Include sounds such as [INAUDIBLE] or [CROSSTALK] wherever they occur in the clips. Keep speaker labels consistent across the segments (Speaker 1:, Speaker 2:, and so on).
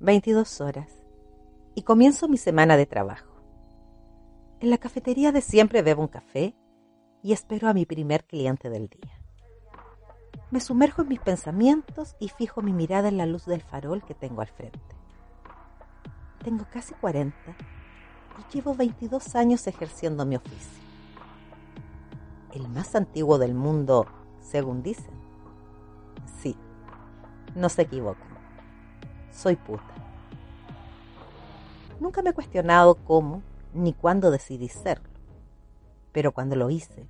Speaker 1: 22 horas y comienzo mi semana de trabajo. En la cafetería de siempre bebo un café y espero a mi primer cliente del día. Me sumerjo en mis pensamientos y fijo mi mirada en la luz del farol que tengo al frente. Tengo casi 40 y llevo 22 años ejerciendo mi oficio. El más antiguo del mundo, según dicen. Sí, no se equivocan. Soy puta. Nunca me he cuestionado cómo ni cuándo decidí serlo, pero cuando lo hice,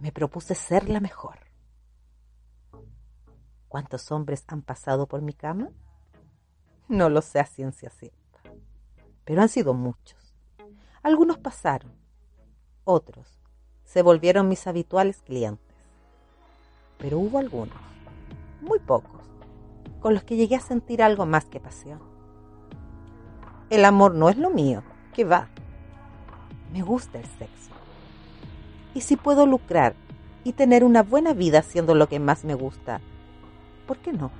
Speaker 1: me propuse ser la mejor. ¿Cuántos hombres han pasado por mi cama? No lo sé a ciencia cierta, pero han sido muchos. Algunos pasaron, otros se volvieron mis habituales clientes, pero hubo algunos, muy pocos, con los que llegué a sentir algo más que pasión. El amor no es lo mío, que va. Me gusta el sexo. Y si puedo lucrar y tener una buena vida haciendo lo que más me gusta, ¿por qué no?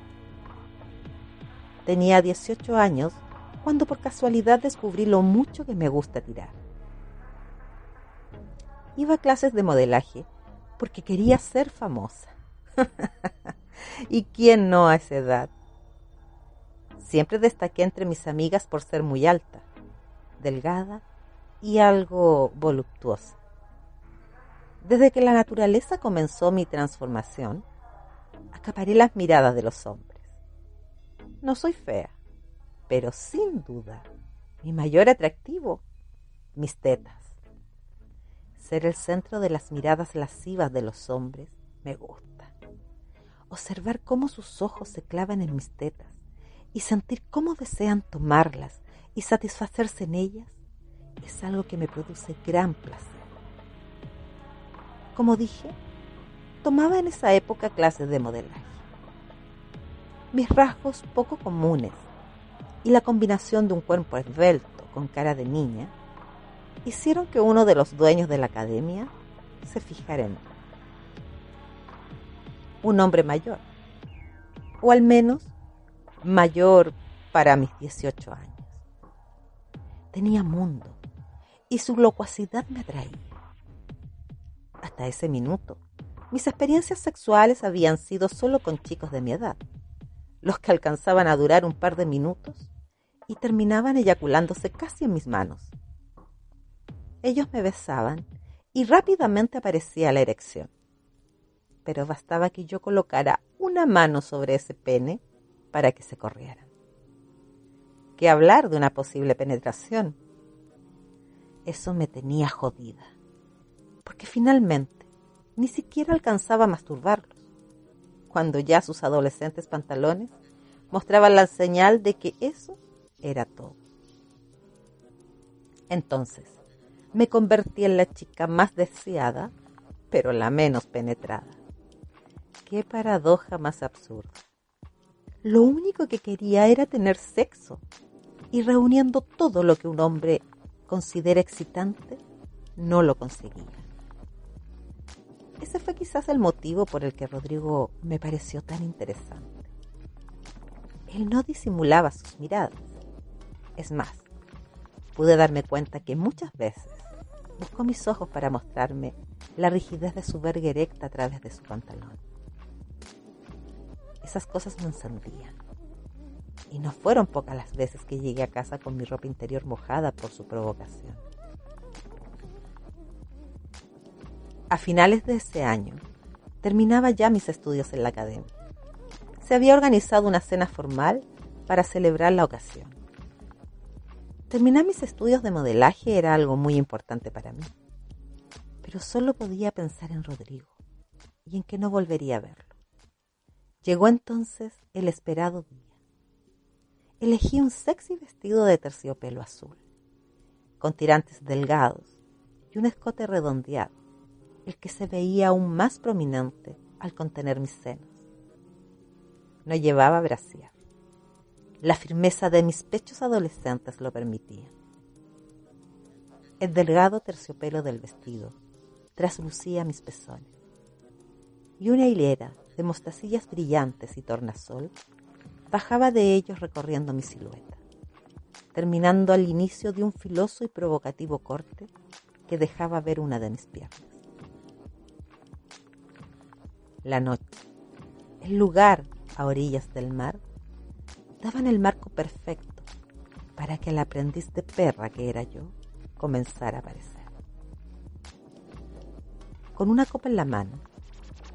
Speaker 1: Tenía 18 años cuando por casualidad descubrí lo mucho que me gusta tirar. Iba a clases de modelaje porque quería ser famosa. [LAUGHS] ¿Y quién no a esa edad? Siempre destaqué entre mis amigas por ser muy alta, delgada y algo voluptuosa. Desde que la naturaleza comenzó mi transformación, acaparé las miradas de los hombres. No soy fea, pero sin duda, mi mayor atractivo, mis tetas. Ser el centro de las miradas lascivas de los hombres me gusta. Observar cómo sus ojos se clavan en mis tetas y sentir cómo desean tomarlas y satisfacerse en ellas es algo que me produce gran placer. Como dije, tomaba en esa época clases de modelaje. Mis rasgos poco comunes y la combinación de un cuerpo esbelto con cara de niña hicieron que uno de los dueños de la academia se fijara en mí. Un hombre mayor, o al menos mayor para mis 18 años. Tenía mundo y su locuacidad me atraía. Hasta ese minuto mis experiencias sexuales habían sido solo con chicos de mi edad, los que alcanzaban a durar un par de minutos y terminaban eyaculándose casi en mis manos. Ellos me besaban y rápidamente aparecía la erección. Pero bastaba que yo colocara una mano sobre ese pene para que se corrieran. ¿Qué hablar de una posible penetración? Eso me tenía jodida, porque finalmente ni siquiera alcanzaba a masturbarlos, cuando ya sus adolescentes pantalones mostraban la señal de que eso era todo. Entonces, me convertí en la chica más deseada, pero la menos penetrada. Qué paradoja más absurda. Lo único que quería era tener sexo, y reuniendo todo lo que un hombre considera excitante, no lo conseguía. Ese fue quizás el motivo por el que Rodrigo me pareció tan interesante. Él no disimulaba sus miradas. Es más, pude darme cuenta que muchas veces buscó mis ojos para mostrarme la rigidez de su verga erecta a través de su pantalón. Esas cosas me encendían. Y no fueron pocas las veces que llegué a casa con mi ropa interior mojada por su provocación. A finales de ese año, terminaba ya mis estudios en la academia. Se había organizado una cena formal para celebrar la ocasión. Terminar mis estudios de modelaje era algo muy importante para mí, pero solo podía pensar en Rodrigo y en que no volvería a verlo. Llegó entonces el esperado día. Elegí un sexy vestido de terciopelo azul, con tirantes delgados y un escote redondeado el que se veía aún más prominente al contener mis senos. No llevaba brasier. La firmeza de mis pechos adolescentes lo permitía. El delgado terciopelo del vestido traslucía mis pezones y una hilera de mostacillas brillantes y tornasol bajaba de ellos recorriendo mi silueta. terminando al inicio de un filoso y provocativo corte que dejaba ver una de mis piernas. La noche, el lugar a orillas del mar, daban el marco perfecto para que el aprendiz de perra que era yo comenzara a aparecer. Con una copa en la mano,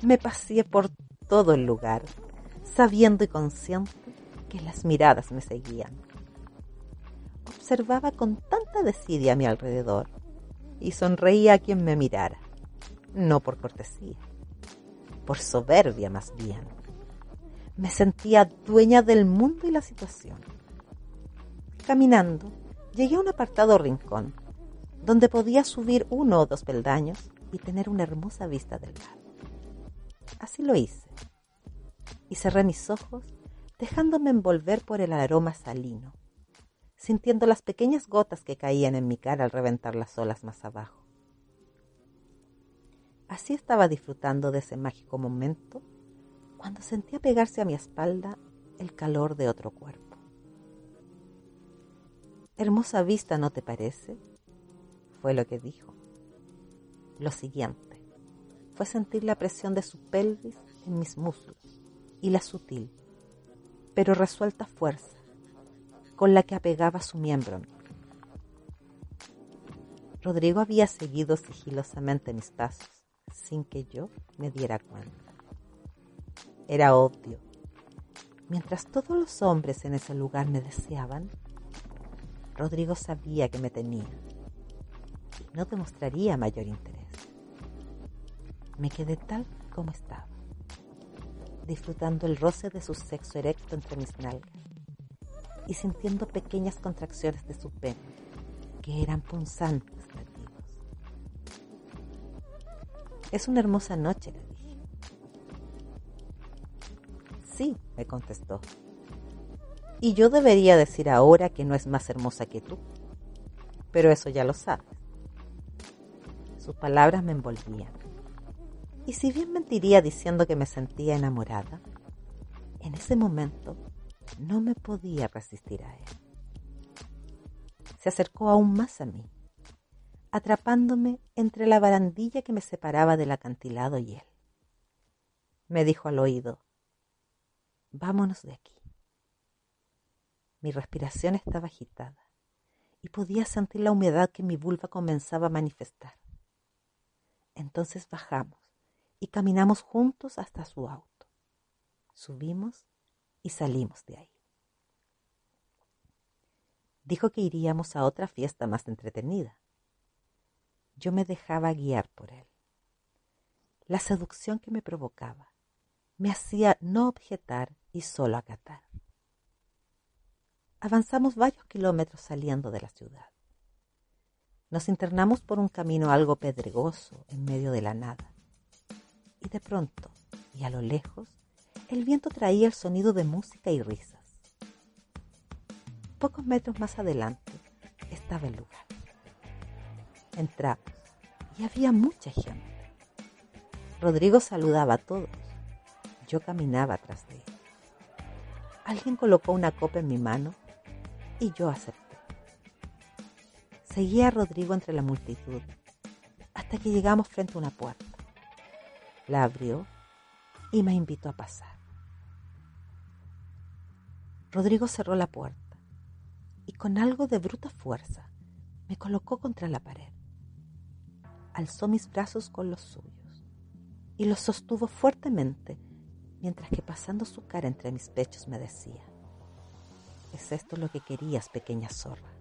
Speaker 1: me paseé por todo el lugar, sabiendo y consciente que las miradas me seguían. Observaba con tanta desidia a mi alrededor y sonreía a quien me mirara, no por cortesía, por soberbia más bien. Me sentía dueña del mundo y la situación. Caminando, llegué a un apartado rincón, donde podía subir uno o dos peldaños y tener una hermosa vista del mar. Así lo hice, y cerré mis ojos, dejándome envolver por el aroma salino sintiendo las pequeñas gotas que caían en mi cara al reventar las olas más abajo. Así estaba disfrutando de ese mágico momento cuando sentía pegarse a mi espalda el calor de otro cuerpo. Hermosa vista, ¿no te parece? Fue lo que dijo. Lo siguiente fue sentir la presión de su pelvis en mis muslos y la sutil, pero resuelta fuerza con la que apegaba su miembro mí. Rodrigo había seguido sigilosamente mis pasos sin que yo me diera cuenta. Era obvio. Mientras todos los hombres en ese lugar me deseaban, Rodrigo sabía que me tenía y no demostraría mayor interés. Me quedé tal como estaba, disfrutando el roce de su sexo erecto entre mis nalgas y sintiendo pequeñas contracciones de su pene, que eran punzantes latidos. Es una hermosa noche, le dije. Sí, me contestó. Y yo debería decir ahora que no es más hermosa que tú, pero eso ya lo sabes. Sus palabras me envolvían. Y si bien mentiría diciendo que me sentía enamorada, en ese momento no me podía resistir a él. Se acercó aún más a mí, atrapándome entre la barandilla que me separaba del acantilado y él. Me dijo al oído, vámonos de aquí. Mi respiración estaba agitada y podía sentir la humedad que mi vulva comenzaba a manifestar. Entonces bajamos y caminamos juntos hasta su auto. Subimos y salimos de ahí. Dijo que iríamos a otra fiesta más entretenida. Yo me dejaba guiar por él. La seducción que me provocaba me hacía no objetar y solo acatar. Avanzamos varios kilómetros saliendo de la ciudad. Nos internamos por un camino algo pedregoso en medio de la nada. Y de pronto, y a lo lejos, el viento traía el sonido de música y risas. Pocos metros más adelante estaba el lugar. Entramos y había mucha gente. Rodrigo saludaba a todos. Yo caminaba atrás de él. Alguien colocó una copa en mi mano y yo acepté. Seguía a Rodrigo entre la multitud hasta que llegamos frente a una puerta. La abrió y me invitó a pasar. Rodrigo cerró la puerta y con algo de bruta fuerza me colocó contra la pared. Alzó mis brazos con los suyos y los sostuvo fuertemente mientras que pasando su cara entre mis pechos me decía, ¿es esto lo que querías, pequeña zorra?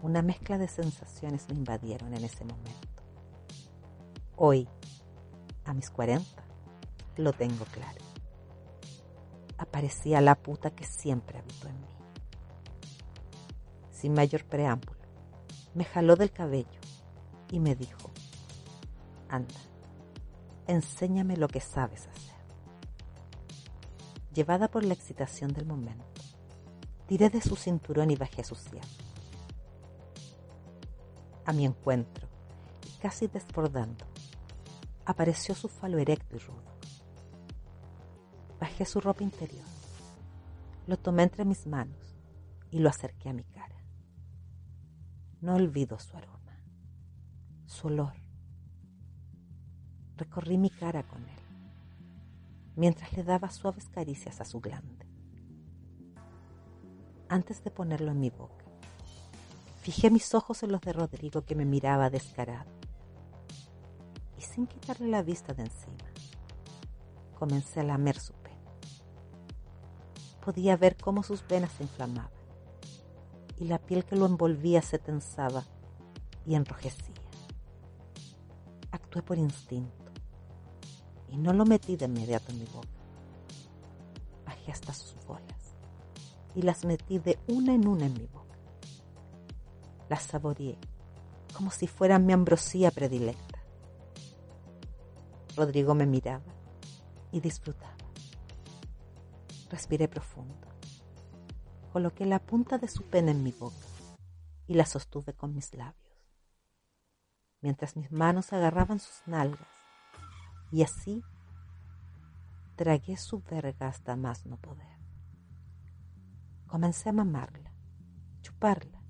Speaker 1: Una mezcla de sensaciones me invadieron en ese momento. Hoy, a mis 40, lo tengo claro aparecía la puta que siempre habitó en mí. Sin mayor preámbulo, me jaló del cabello y me dijo, anda, enséñame lo que sabes hacer. Llevada por la excitación del momento, tiré de su cinturón y bajé su sien. A mi encuentro, y casi desbordando, apareció su falo erecto y rudo Bajé su ropa interior. Lo tomé entre mis manos, y lo acerqué a mi cara. No olvido su aroma, su olor. Recorrí mi cara con él, mientras le daba suaves caricias a su glande. Antes de ponerlo en mi boca, fijé mis ojos en los de Rodrigo que me miraba descarado. Y sin quitarle la vista de encima, comencé a lamer su pelo. Podía ver cómo sus venas se inflamaban y la piel que lo envolvía se tensaba y enrojecía. Actué por instinto y no lo metí de inmediato en mi boca. Bajé hasta sus bolas y las metí de una en una en mi boca. Las saboreé como si fueran mi ambrosía predilecta. Rodrigo me miraba y disfrutaba. Respiré profundo Coloqué la punta de su pena en mi boca y la sostuve con mis labios, mientras mis manos agarraban sus nalgas y así tragué su verga hasta más no poder. Comencé a mamarla, chuparla.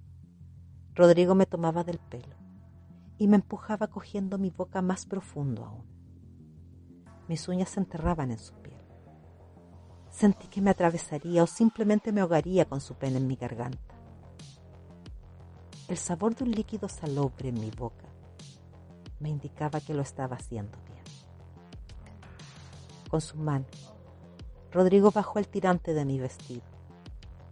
Speaker 1: Rodrigo me tomaba del pelo y me empujaba cogiendo mi boca más profundo aún. Mis uñas se enterraban en su piel. Sentí que me atravesaría o simplemente me ahogaría con su pena en mi garganta. El sabor de un líquido salobre en mi boca me indicaba que lo estaba haciendo bien. Con su mano, Rodrigo bajó el tirante de mi vestido,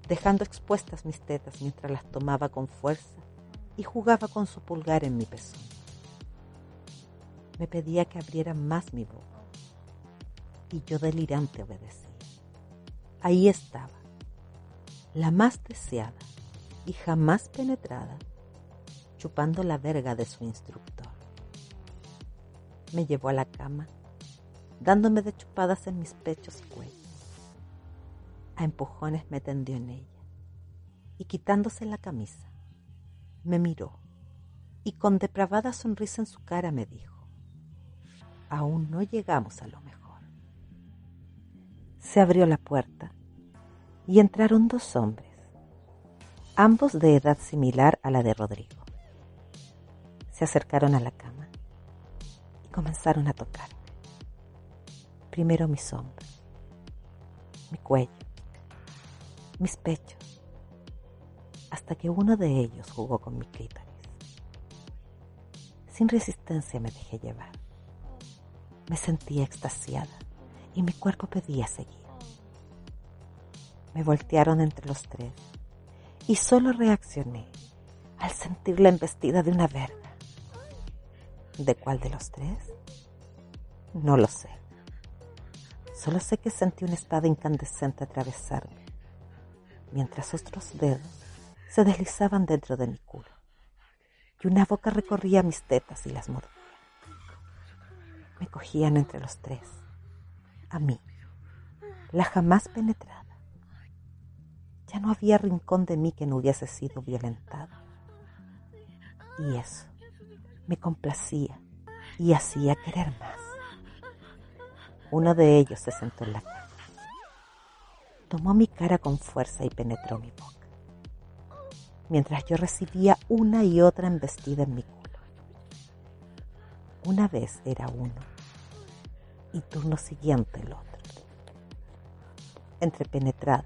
Speaker 1: dejando expuestas mis tetas mientras las tomaba con fuerza y jugaba con su pulgar en mi pezón. Me pedía que abriera más mi boca y yo delirante obedecí. Ahí estaba, la más deseada y jamás penetrada, chupando la verga de su instructor. Me llevó a la cama, dándome de chupadas en mis pechos y cuello. A empujones me tendió en ella y quitándose la camisa, me miró y con depravada sonrisa en su cara me dijo, aún no llegamos a lo mejor. Se abrió la puerta y entraron dos hombres, ambos de edad similar a la de Rodrigo. Se acercaron a la cama y comenzaron a tocarme. Primero mis hombros, mi cuello, mis pechos, hasta que uno de ellos jugó con mi clítoris. Sin resistencia me dejé llevar. Me sentía extasiada y mi cuerpo pedía seguir. Me voltearon entre los tres y solo reaccioné al sentir la embestida de una verga. ¿De cuál de los tres? No lo sé. Solo sé que sentí una espada incandescente atravesarme, mientras otros dedos se deslizaban dentro de mi culo y una boca recorría mis tetas y las mordía. Me cogían entre los tres, a mí, la jamás penetrada ya no había rincón de mí que no hubiese sido violentado. Y eso me complacía y hacía querer más. Uno de ellos se sentó en la cama. Tomó mi cara con fuerza y penetró mi boca, mientras yo recibía una y otra embestida en mi culo. Una vez era uno y turno siguiente el otro. Entre penetradas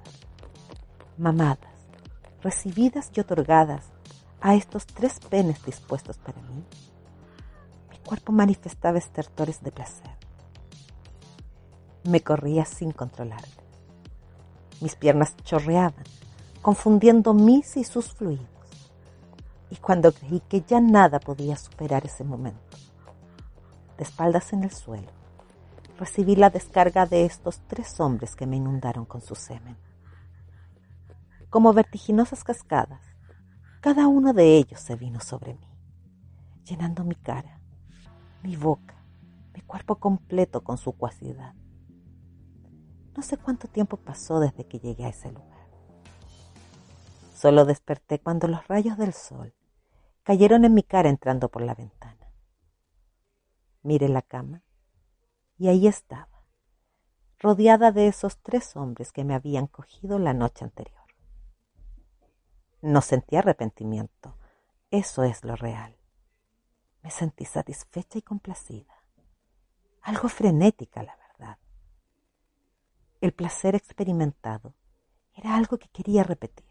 Speaker 1: mamadas, recibidas y otorgadas a estos tres penes dispuestos para mí, mi cuerpo manifestaba estertores de placer. Me corría sin controlarme. Mis piernas chorreaban, confundiendo mis y sus fluidos. Y cuando creí que ya nada podía superar ese momento, de espaldas en el suelo, recibí la descarga de estos tres hombres que me inundaron con su semen como vertiginosas cascadas. Cada uno de ellos se vino sobre mí, llenando mi cara, mi boca, mi cuerpo completo con su cuasidad. No sé cuánto tiempo pasó desde que llegué a ese lugar. Solo desperté cuando los rayos del sol cayeron en mi cara entrando por la ventana. Miré la cama y ahí estaba, rodeada de esos tres hombres que me habían cogido la noche anterior. No sentí arrepentimiento. Eso es lo real. Me sentí satisfecha y complacida. Algo frenética, la verdad. El placer experimentado era algo que quería repetir.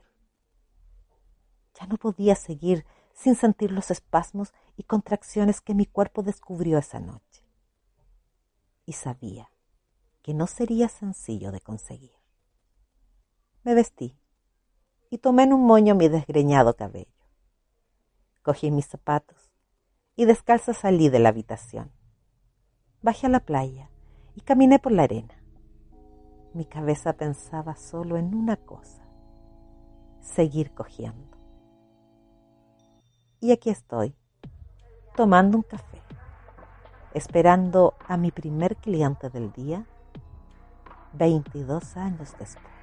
Speaker 1: Ya no podía seguir sin sentir los espasmos y contracciones que mi cuerpo descubrió esa noche. Y sabía que no sería sencillo de conseguir. Me vestí y tomé en un moño mi desgreñado cabello. Cogí mis zapatos y descalza salí de la habitación. Bajé a la playa y caminé por la arena. Mi cabeza pensaba solo en una cosa, seguir cogiendo. Y aquí estoy, tomando un café, esperando a mi primer cliente del día, 22 años después.